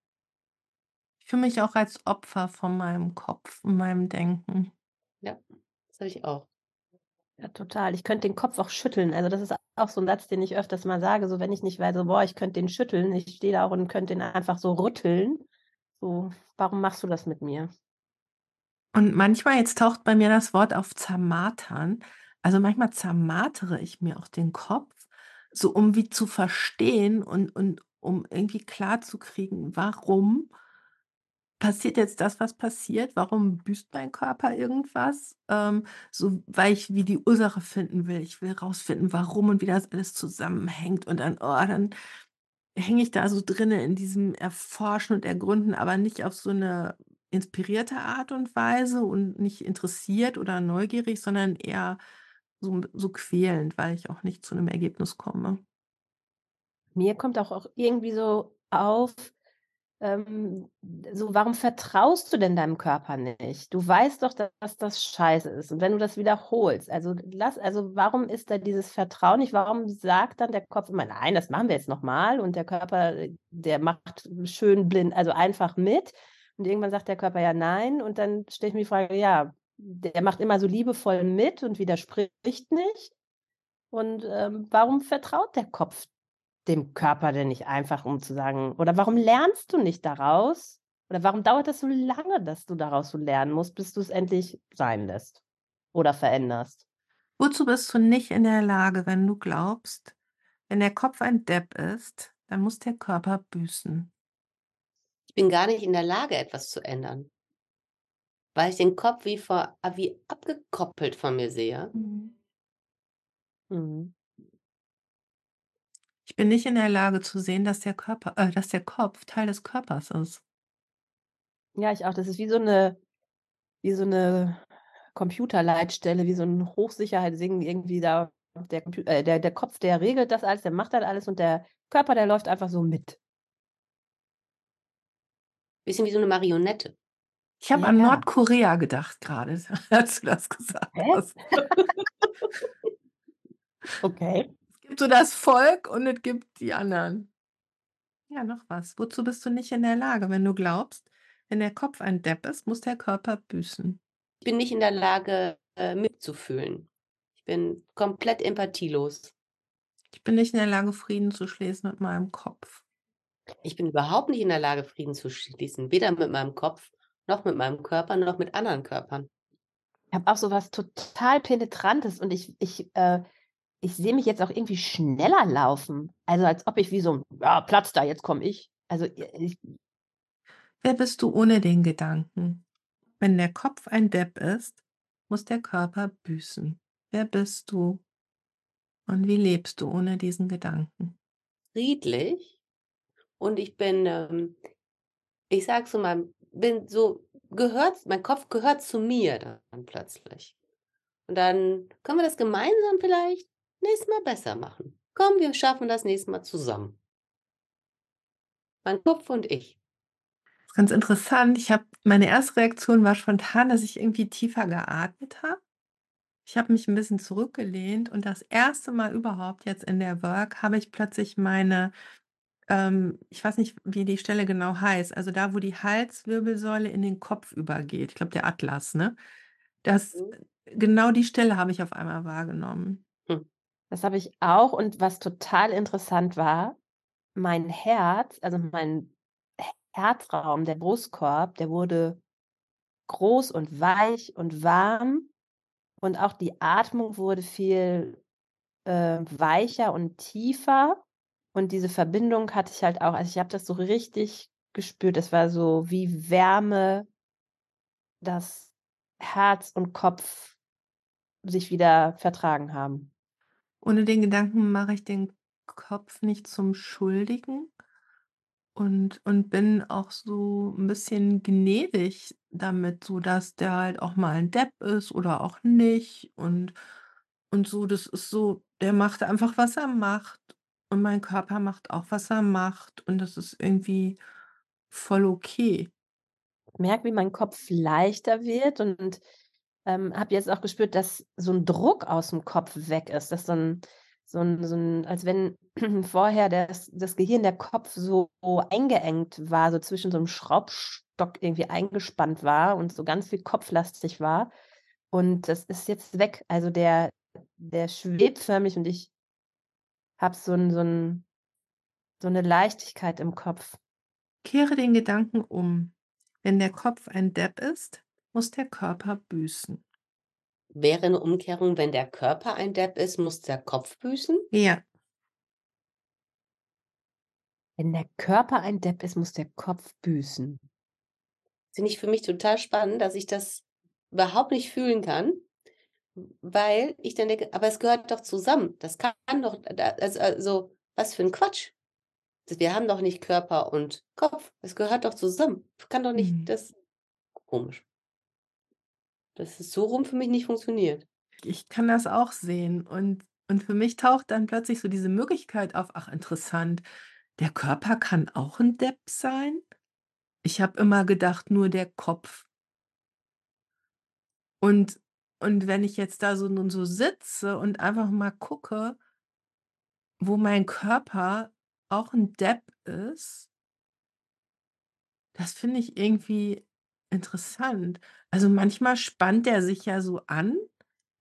Ich fühle mich auch als Opfer von meinem Kopf und meinem Denken. Ja, das habe ich auch. Ja, total. Ich könnte den Kopf auch schütteln. Also, das ist auch so 'n Satz, den ich öfters mal sage, so wenn ich nicht weiß, so: „Boah, ich könnte den schütteln.“ Ich stehe da auch und könnte den einfach so rütteln. So: „Warum machst du das mit mir?“ Und manchmal jetzt taucht bei mir das Wort auf zermartern. Also, manchmal zermartere ich mir auch den Kopf, so um wie zu verstehen und und um irgendwie klarzukriegen, warum passiert jetzt das, was passiert? Warum büßt mein Körper irgendwas? Ähm, so, weil ich wie die Ursache finden will. Ich will rausfinden, warum und wie das alles zusammenhängt und dann, oh, dann hänge ich da so drinnen in diesem Erforschen und Ergründen, aber nicht auf so 'ne inspirierte Art und Weise und nicht interessiert oder neugierig, sondern eher so so quälend, weil ich auch nicht zu 'nem Ergebnis komme. Mir kommt auch irgendwie so auf, ähm, so: „Warum vertraust du denn deinem Körper nicht? Du weißt doch, dass das scheiße ist und wenn du das wiederholst, also, lass also, warum ist da dieses Vertrauen nicht? Warum sagt dann der Kopf immer: ‚Nein, das machen wir jetzt noch mal.‘“ Und der Körper, äh, der macht schön blind also, einfach mit und irgendwann sagt der Körper: „Ja, nein.“ Und dann stelle ich mir die Frage: „Ja, der macht immer so liebevoll mit und widerspricht nicht. Und, ähm, warum vertraut der Kopf dem Körper denn nicht einfach, um zu sagen oder warum lernst du nicht daraus? Oder warum dauert das so lange, dass du daraus so lernen musst, bis du's endlich sein lässt oder veränderst? Wozu bist du nicht in der Lage, wenn du glaubst: „Wenn der Kopf ein Depp ist, dann muss der Körper büßen?“ Ich bin gar nicht in der Lage, etwas zu ändern. Weil ich den Kopf wie vor wie abgekoppelt von mir sehe. Mhm. Mhm. Bin nicht in der Lage zu sehen, dass der Körper äh, dass der Kopf Teil des Körpers ist. Ja, ich auch. Das ist wie so 'ne wie so 'ne Computerleitstelle, wie so 'n Hochsicherheitsding irgendwie da der äh, der der Kopf, der regelt das alles, der macht das alles und der Körper, der läuft einfach so mit. Bisschen wie so 'ne Marionette. Ich habe an Ja. Nordkorea gedacht grade, als du das gesagt Hä? hast. Okay. Gibt so das Volk und es gibt die anderen. Ja, noch was. Wozu bist du nicht in der Lage, wenn du glaubst: „Wenn der Kopf ein Depp ist, muss der Körper büßen?“ Ich bin nicht in der Lage, äh, mitzufühlen. Ich bin komplett empathielos. Ich bin nicht in der Lage, Frieden zu schließen mit meinem Kopf. Ich bin überhaupt nicht in der Lage, Frieden zu schließen, weder mit meinem Kopf, noch mit meinem Körper, noch mit anderen Körpern. Ich habe auch so was total Penetrantes und ich, ich, äh, ich sehe mich jetzt auch irgendwie schneller laufen. Also als ob ich wie so ein, ja, Platz da, jetzt komme ich. Also ich, Wer bist du ohne den Gedanken? Wenn der Kopf ein Depp ist, muss der Körper büßen. Wer bist du? Und wie lebst du ohne diesen Gedanken? Friedlich und ich bin, ähm, ich sag so mal, bin so, gehört, mein Kopf gehört zu mir dann plötzlich. Und dann können wir das gemeinsam vielleicht nächstes Mal besser machen. Komm, wir schaffen das nächste Mal zusammen. Mein Kopf und ich. Das ist ganz interessant. Ich habe meine erste Reaktion war spontan, dass ich irgendwie tiefer geatmet habe. Ich habe mich ein bisschen zurückgelehnt und das erste Mal überhaupt jetzt in der Work habe ich plötzlich meine ähm, ich weiß nicht, wie die Stelle genau heißt, also da, wo die Halswirbelsäule in den Kopf übergeht. Ich glaube, der Atlas, ne? Das Mhm. genau die Stelle habe ich auf einmal wahrgenommen. Das habe ich auch. Und was total interessant war, mein Herz, also mein Herzraum, der Brustkorb, der wurde groß und weich und warm. Und auch die Atmung wurde viel äh, weicher und tiefer. Und diese Verbindung hatte ich halt auch, also ich habe das so richtig gespürt. Es war so wie Wärme, dass Herz und Kopf sich wieder vertragen haben. Ohne den Gedanken mache ich den Kopf nicht zum Schuldigen und und bin auch so ein bisschen gnädig damit, so dass der halt auch mal ein Depp ist oder auch nicht und und so. Das ist so der macht einfach, was er macht und mein Körper macht auch, was er macht und das ist irgendwie voll okay. Ich merke, wie mein Kopf leichter wird und ähm, habe jetzt auch gespürt, dass so ein Druck aus dem Kopf weg ist. Dass so ein, so ein, so ein als wenn vorher das, das Gehirn, der Kopf so eingeengt war, so zwischen so einem Schraubstock irgendwie eingespannt war und so ganz viel kopflastig war. Und das ist jetzt weg. Also der, der schwebt förmlich und ich habe so, ein, so, ein, so eine Leichtigkeit im Kopf. Kehre den Gedanken um. Wenn der Kopf ein Depp ist, muss der Körper büßen. Wäre eine Umkehrung, wenn der Körper ein Depp ist, muss der Kopf büßen? Ja. Wenn der Körper ein Depp ist, muss der Kopf büßen. Finde ich für mich total spannend, dass ich das überhaupt nicht fühlen kann, weil ich dann denke, aber es gehört doch zusammen. Das kann doch, also, was für ein Quatsch. Wir haben doch nicht Körper und Kopf. Es gehört doch zusammen. Kann doch nicht, Mhm. das komisch. Das ist so rum für mich nicht funktioniert. Ich kann das auch sehen und und für mich taucht dann plötzlich so diese Möglichkeit auf: „Ach interessant, der Körper kann auch ein Depp sein?“ Ich habe immer gedacht, nur der Kopf. Und und wenn ich jetzt da so nun so sitze und einfach mal gucke, wo mein Körper auch ein Depp ist, das finde ich irgendwie interessant. Also, manchmal spannt der sich ja so an,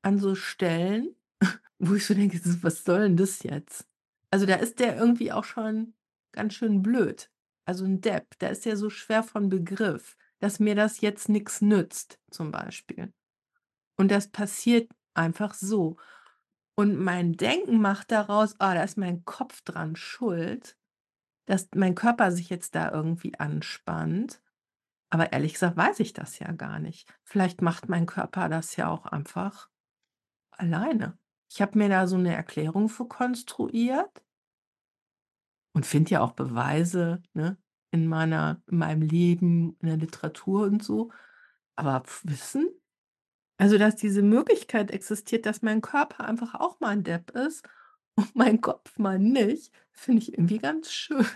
an so Stellen Wo ich so denke: „So, was soll denn das jetzt?“ Also, da ist der irgendwie auch schon ganz schön blöd. Also 'n Depp, da ist der so schwer von Begriff, dass mir das jetzt nix nützt, zum Beispiel. Und das passiert einfach so. Und mein Denken macht daraus: „Ah, da ist mein Kopf dran schuld, dass mein Körper sich jetzt da irgendwie anspannt.“ Aber ehrlich gesagt weiß ich das ja gar nicht. Vielleicht macht mein Körper das ja auch einfach alleine. Ich habe mir da so 'ne Erklärung für konstruiert und finde ja auch Beweise, ne, in meiner in meinem Leben, in der Literatur und so. Aber Wissen? Also, dass diese Möglichkeit existiert, dass mein Körper einfach auch mal 'n Depp ist und mein Kopf mal nicht, finde ich irgendwie ganz schön.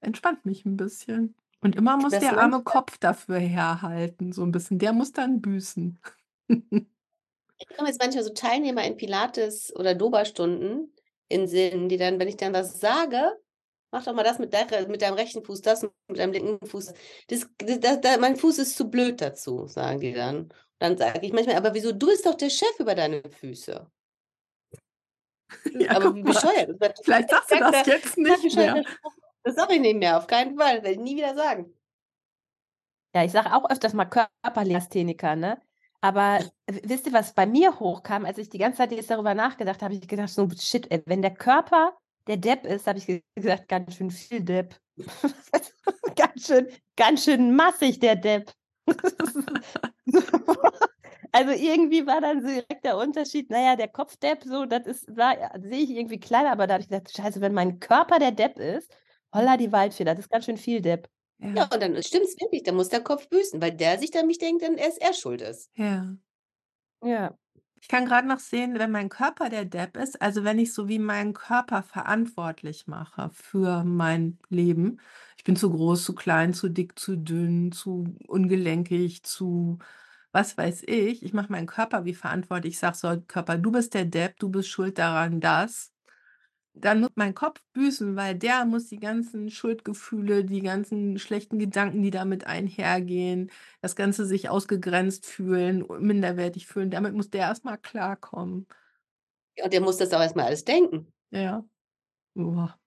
Entspannt mich 'n bisschen. Und immer muss Das der arme Kopf dafür herhalten, so 'n bisschen. Der muss dann büßen. Ich komme jetzt manchmal so Teilnehmer in Pilates oder Doba-Stunden in Sinn, die dann, wenn ich dann was sage: „Mach doch mal das mit der mit deinem rechten Fuß, das mit deinem linken Fuß.“ Das d da da mein Fuß ist zu blöd dazu, sagen die dann. Dann sage ich manchmal: „Aber wieso? Du bist doch der Chef über deine Füße.“ Ja, Aber bescheuert. Das Vielleicht sagst du das jetzt nicht mehr. Das sage ich nicht mehr, auf keinen Fall. Will ich nie wieder sagen. Ja, ich sage auch öfters mal Körperlegastheniker, ne? Aber wisst ihr, was bei mir hochkam, als ich die ganze Zeit jetzt darüber nachgedacht habe, habe ich gedacht, so shit, ey, wenn der Körper der Depp ist, habe ich gesagt, ganz schön viel Depp. ganz schön, ganz schön massig, der Depp. also irgendwie war dann direkt der Unterschied, naja, der Kopfdepp, so, das ist, sehe ich irgendwie kleiner, aber da habe ich gedacht, scheiße, wenn mein Körper der Depp ist, holla die Waldfeder, das ist ganz schön viel Depp. Ja, ja und dann stimmt es wirklich, dann muss der Kopf büßen, weil der sich dann nicht denkt, dann er ist er schuld ist. Ja. Ja. Ich kann gerade noch sehen, wenn mein Körper der Depp ist, also wenn ich so wie meinen Körper verantwortlich mache für mein Leben. Ich bin zu groß, zu klein, zu dick, zu dünn, zu ungelenkig, zu was weiß ich. Ich mache meinen Körper wie verantwortlich. Ich sage so, Körper, du bist der Depp, du bist schuld daran, dass. Dann muss mein Kopf büßen, weil der muss die ganzen Schuldgefühle, die ganzen schlechten Gedanken, die damit einhergehen, das Ganze sich ausgegrenzt fühlen, minderwertig fühlen, damit muss der erstmal klarkommen. Ja, und der muss das auch erstmal alles denken. Ja. Boah.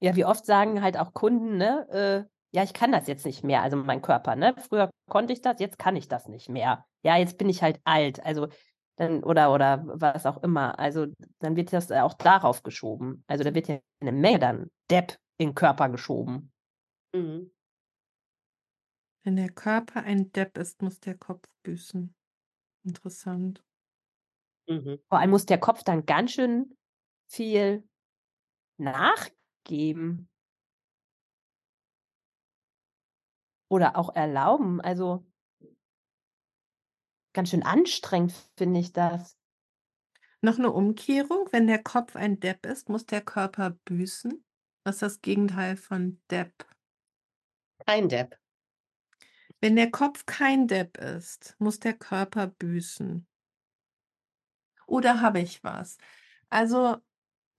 Ja, wie oft sagen halt auch Kunden, ne, äh, ja, ich kann das jetzt nicht mehr, also mein Körper, ne? Früher konnte ich das, jetzt kann ich das nicht mehr. Ja, jetzt bin ich halt alt. Also dann, oder, oder was auch immer. Also dann wird das auch darauf geschoben. Also da wird ja eine Menge dann Depp in den Körper geschoben. Mhm. Wenn der Körper ein Depp ist, muss der Kopf büßen. Interessant. Mhm. Vor allem muss der Kopf dann ganz schön viel nachgeben. Oder auch erlauben. Also ganz schön anstrengend, finde ich das. Noch eine Umkehrung. Wenn der Kopf ein Depp ist, muss der Körper büßen. Was ist das Gegenteil von Depp? Kein Depp. Wenn der Kopf kein Depp ist, muss der Körper büßen. Oder habe ich was? Also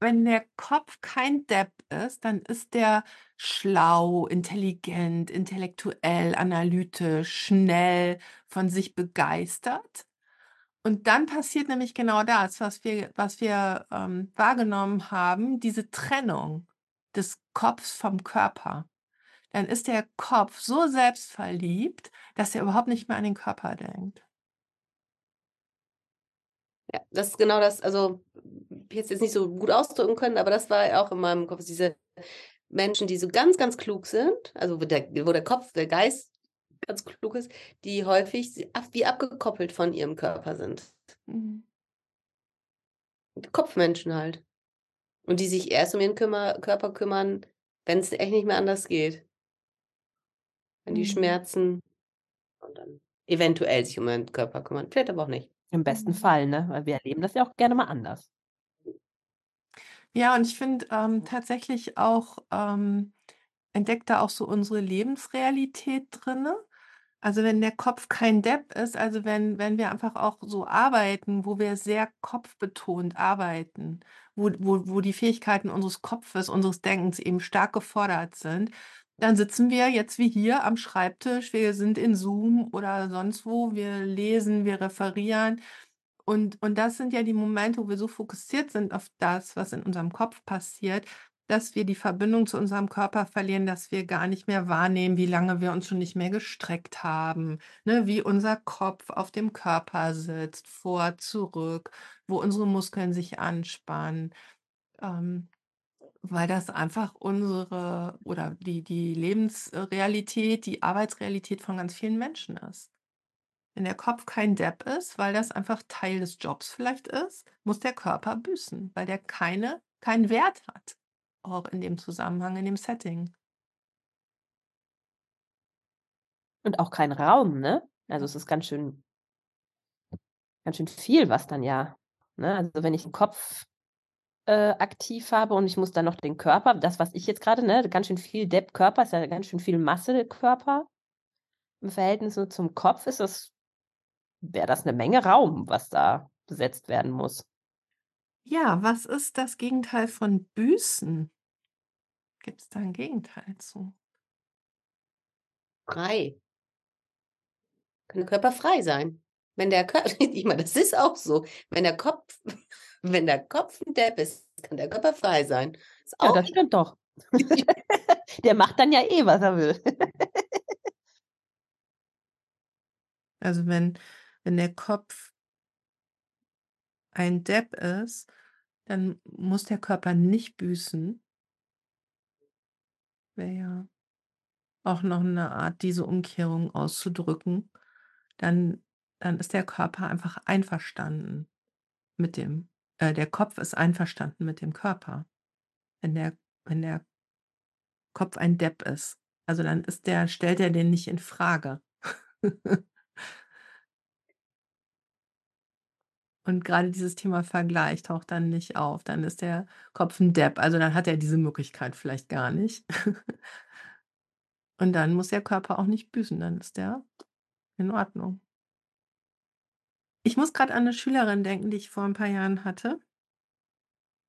wenn der Kopf kein Depp ist, dann ist der schlau, intelligent, intellektuell, analytisch, schnell, von sich begeistert. Und dann passiert nämlich genau das, was wir, was wir ähm, wahrgenommen haben, diese Trennung des Kopfs vom Körper. Dann ist der Kopf so selbstverliebt, dass er überhaupt nicht mehr an den Körper denkt. Ja, das ist genau das, also ich jetzt nicht so gut ausdrücken können, aber das war auch in meinem Kopf, diese Menschen, die so ganz, ganz klug sind, also wo der, wo der Kopf, der Geist ganz klug ist, die häufig wie abgekoppelt von ihrem Körper sind. Mhm. Kopfmenschen halt. Und die sich erst um ihren Kümmer, Körper kümmern, wenn es echt nicht mehr anders geht. Wenn die mhm. Schmerzen und dann eventuell sich um ihren Körper kümmern. Vielleicht aber auch nicht. Im besten mhm. Fall, ne? Weil wir erleben das ja auch gerne mal anders. Ja, und ich finde ähm, tatsächlich auch, ähm, entdeckt da auch so unsere Lebensrealität drinne. Also wenn der Kopf kein Depp ist, also wenn, wenn wir einfach auch so arbeiten, wo wir sehr kopfbetont arbeiten, wo, wo, wo die Fähigkeiten unseres Kopfes, unseres Denkens eben stark gefordert sind, dann sitzen wir jetzt wie hier am Schreibtisch, wir sind in Zoom oder sonst wo, wir lesen, wir referieren. Und, und das sind ja die Momente, wo wir so fokussiert sind auf das, was in unserem Kopf passiert, dass wir die Verbindung zu unserem Körper verlieren, dass wir gar nicht mehr wahrnehmen, wie lange wir uns schon nicht mehr gestreckt haben, ne? wie unser Kopf auf dem Körper sitzt, vor, zurück, wo unsere Muskeln sich anspannen. Ähm, weil das einfach unsere oder die, die Lebensrealität, die Arbeitsrealität von ganz vielen Menschen ist. Wenn der Kopf kein Depp ist, weil das einfach Teil des Jobs vielleicht ist, muss der Körper büßen, weil der keine, keinen Wert hat. Auch in dem Zusammenhang, in dem Setting. Und auch kein Raum, ne? Also es ist ganz schön, ganz schön viel, was dann ja, ne? Also wenn ich einen Kopf äh, aktiv habe und ich muss dann noch den Körper, das, was ich jetzt gerade, ne, ganz schön viel Depp-Körper, ist ja ganz schön viel Masse-Körper. Im Verhältnis zum Kopf ist das, wäre das eine Menge Raum, was da besetzt werden muss. Ja, was ist das Gegenteil von Büßen? Gibt es da ein Gegenteil zu? Frei. Kann der Körper frei sein. Wenn der Körper, ich meine, das ist auch so, wenn der Kopf wenn der Kopf ein Depp ist, kann der Körper frei sein. Ist ja, das stimmt doch. Der macht dann ja eh, was er will. Also wenn, wenn der Kopf ein Depp ist, dann muss der Körper nicht büßen. Wäre ja auch noch eine Art, diese Umkehrung auszudrücken. Dann, dann ist der Körper einfach einverstanden mit dem, äh, der Kopf ist einverstanden mit dem Körper. Wenn der, wenn der Kopf ein Depp ist. Also dann ist der, stellt er den nicht in Frage. Und gerade dieses Thema Vergleich taucht dann nicht auf. Dann ist der Kopf ein Depp. Also dann hat er diese Möglichkeit vielleicht gar nicht. Und dann muss der Körper auch nicht büßen, dann ist der in Ordnung. Ich muss gerade an eine Schülerin denken, die ich vor ein paar Jahren hatte.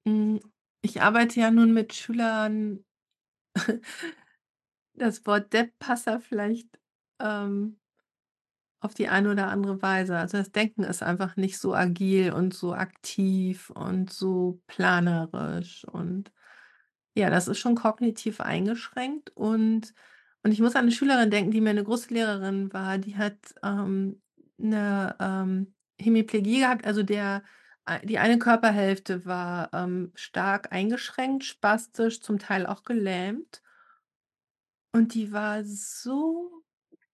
Hm, ich arbeite ja nun mit Schülern das Wort Depp passt da vielleicht, ähm auf die eine oder andere Weise. Also, das Denken ist einfach nicht so agil und so aktiv und so planerisch und ja, das ist schon kognitiv eingeschränkt und und ich muss an eine Schülerin denken, die mir eine große Lehrerin war, die hat, ähm, 'ne, ähm, Hemiplegie gehabt, also der ei die eine Körperhälfte war, ähm, stark eingeschränkt, spastisch, zum Teil auch gelähmt und die war so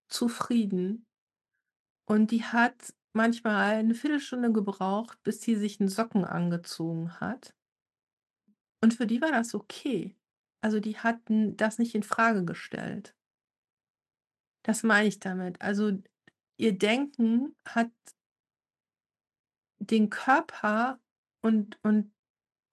zufrieden. Und die hat manchmal eine Viertelstunde gebraucht, bis sie sich 'n Socken angezogen hat. Und für die war das okay. Also, die hatten das nicht in Frage gestellt. Das meine ich damit. Also, ihr Denken hat den Körper und und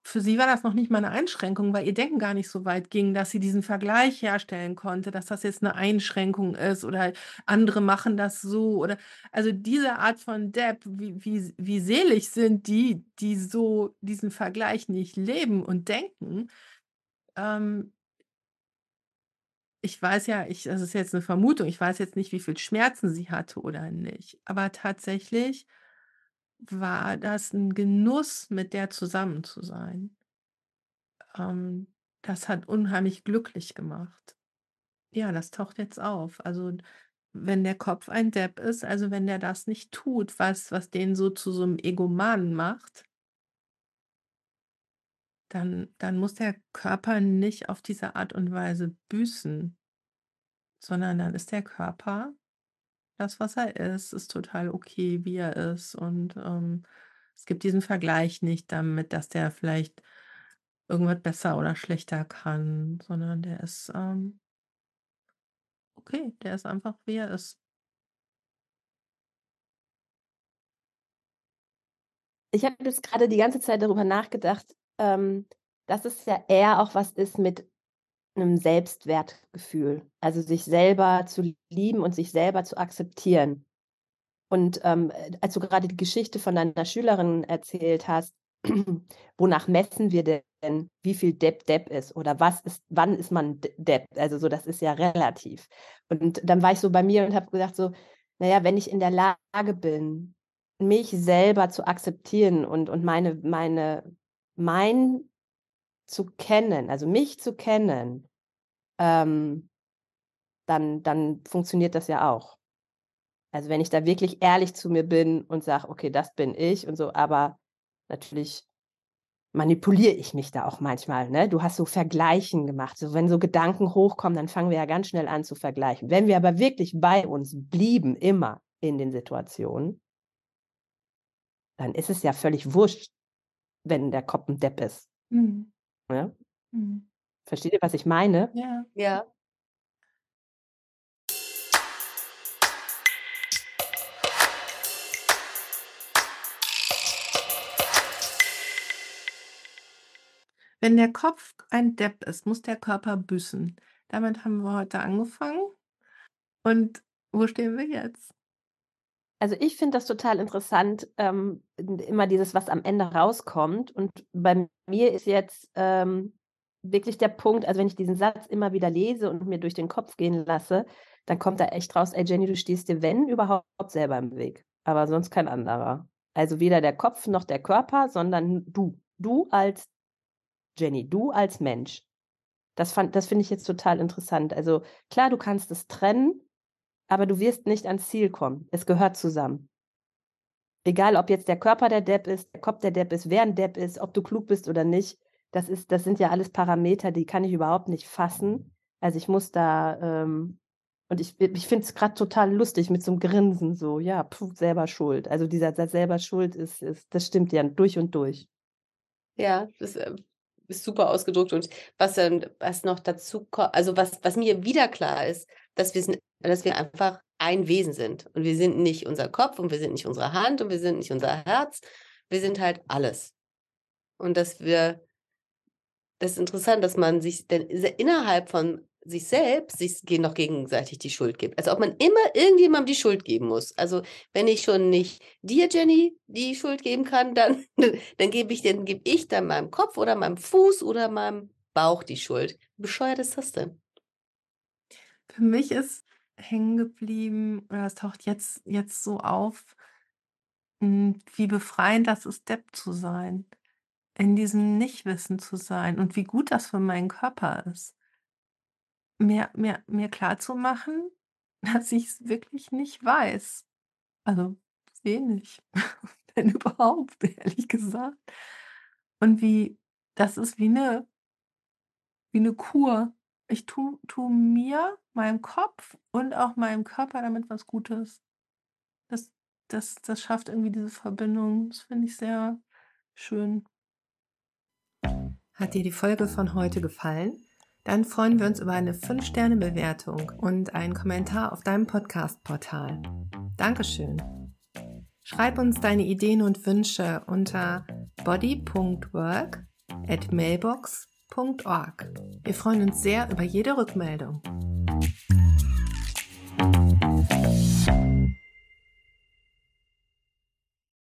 für sie war das noch nicht mal 'ne Einschränkung, weil ihr Denken gar nicht so weit ging, dass sie diesen Vergleich herstellen konnte, dass das jetzt 'ne Einschränkung ist oder andere machen das so oder also diese Art von Depp, wie wie wie selig sind die, die so diesen Vergleich nicht leben und denken. Ähm ich weiß ja ich das ist jetzt 'ne Vermutung, ich weiß jetzt nicht, wie viel Schmerzen sie hatte oder nicht. Aber tatsächlich war das 'n Genuss, mit der zusammen zu sein. Ähm, das hat unheimlich glücklich gemacht. Ja, das taucht jetzt auf. Also, wenn der Kopf ein Depp ist, also wenn der das nicht tut, was was den so zu so 'nem Egomanen macht dann dann muss der Körper nicht auf diese Art und Weise büßen. Sondern dann ist der Körper das, was er ist, ist total okay, wie er ist und, ähm, es gibt diesen Vergleich nicht damit, dass der vielleicht irgendwas besser oder schlechter kann, sondern der ist, ähm okay, der ist einfach, wie er ist. Ich habe jetzt grade die ganze Zeit darüber nachgedacht, ähm, dass es ja eher auch was ist mit 'nem Selbstwertgefühl. Also, sich selber zu lieben und sich selber zu akzeptieren. Und, ähm, äh, als du gerade die Geschichte von deiner Schülerin erzählt hast, wonach messen wir denn, wie viel Depp Depp ist oder was ist wann ist man Depp? Also, so, das ist ja relativ. Und dann war ich so bei mir und habe gesagt so: „Na ja, wenn ich in der Lage bin, mich selber zu akzeptieren und und meine meine mein zu kennen, also mich zu kennen, ähm, dann dann funktioniert das ja auch.“ Also, wenn ich da wirklich ehrlich zu mir bin und sage: „Okay, das bin ich“ und so, aber natürlich manipuliere ich mich da auch manchmal, ne? Du hast so Vergleichen gemacht. So, wenn so Gedanken hochkommen, dann fangen wir ja ganz schnell an zu vergleichen. Wenn wir aber wirklich bei uns blieben, immer in den Situationen dann ist es ja völlig wurscht, wenn der Kopf 'n Depp ist. Mhm. Ne? Mhm. Versteht ihr, was ich meine? Ja. Ja. Wenn der Kopf ein Depp ist, muss der Körper büßen. Damit haben wir heute angefangen. Und wo stehen wir jetzt? Also, ich finde das total interessant, ähm, immer dieses, was am Ende rauskommt. Und bei mir ist jetzt, ähm, wirklich der Punkt also, wenn ich diesen Satz immer wieder lese und mir durch den Kopf gehen lasse, dann kommt da echt raus: „Ey Jenny, du stehst dir, wenn überhaupt, selber im Weg, aber sonst kein anderer.“ Also, weder der Kopf noch der Körper, sondern du. Du als Jenny, du als Mensch. Das, das finde ich jetzt total interessant. Also klar, du kannst es trennen, aber du wirst nicht ans Ziel kommen. Es gehört zusammen. Egal, ob jetzt der Körper der Depp ist, der Kopf der Depp ist, wer ein Depp ist, ob du klug bist oder nicht, das, ist, das sind ja alles Parameter, die kann ich überhaupt nicht fassen. Also ich muss da, ähm, und ich, ich finde es gerade total lustig mit so einem Grinsen, so, ja, puh, selber schuld. Also dieser Satz selber schuld ist, ist, das stimmt ja durch und durch. Ja, das äh, ist super ausgedruckt. Und was, ähm, was noch dazu kommt, also was, was mir wieder klar ist, dass wir, sind, dass wir einfach ein Wesen sind. Und wir sind nicht unser Kopf und wir sind nicht unsere Hand und wir sind nicht unser Herz. Wir sind halt alles. Und dass wir, das ist interessant, dass man sich denn innerhalb von sich selbst sich noch gegenseitig die Schuld gibt. Also ob man immer irgendjemandem die Schuld geben muss. Also wenn ich schon nicht dir, Jenny, die Schuld geben kann, dann, dann gebe ich, dann gebe ich dann meinem Kopf oder meinem Fuß oder meinem Bauch die Schuld. Wie bescheuert ist das denn? Für mich ist hängen geblieben, oder es taucht jetzt, jetzt so auf, hm, wie befreiend das ist, Depp zu sein, in diesem Nichtwissen zu sein und wie gut das für meinen Körper ist. Mir, mir, mir klar zu machen, dass ich es wirklich nicht weiß. Also wenig, wenn überhaupt, ehrlich gesagt. Und wie, das ist wie eine, wie eine Kur. Ich tue tu mir, meinem Kopf und auch meinem Körper damit was Gutes. Das das das schafft irgendwie diese Verbindung. Das finde ich sehr schön. Hat dir die Folge von heute gefallen? Dann freuen wir uns über eine 5-Sterne-Bewertung und einen Kommentar auf deinem Podcast-Portal. Dankeschön. Schreib uns deine Ideen und Wünsche unter body.work at mailbox Wir freuen uns sehr über jede Rückmeldung.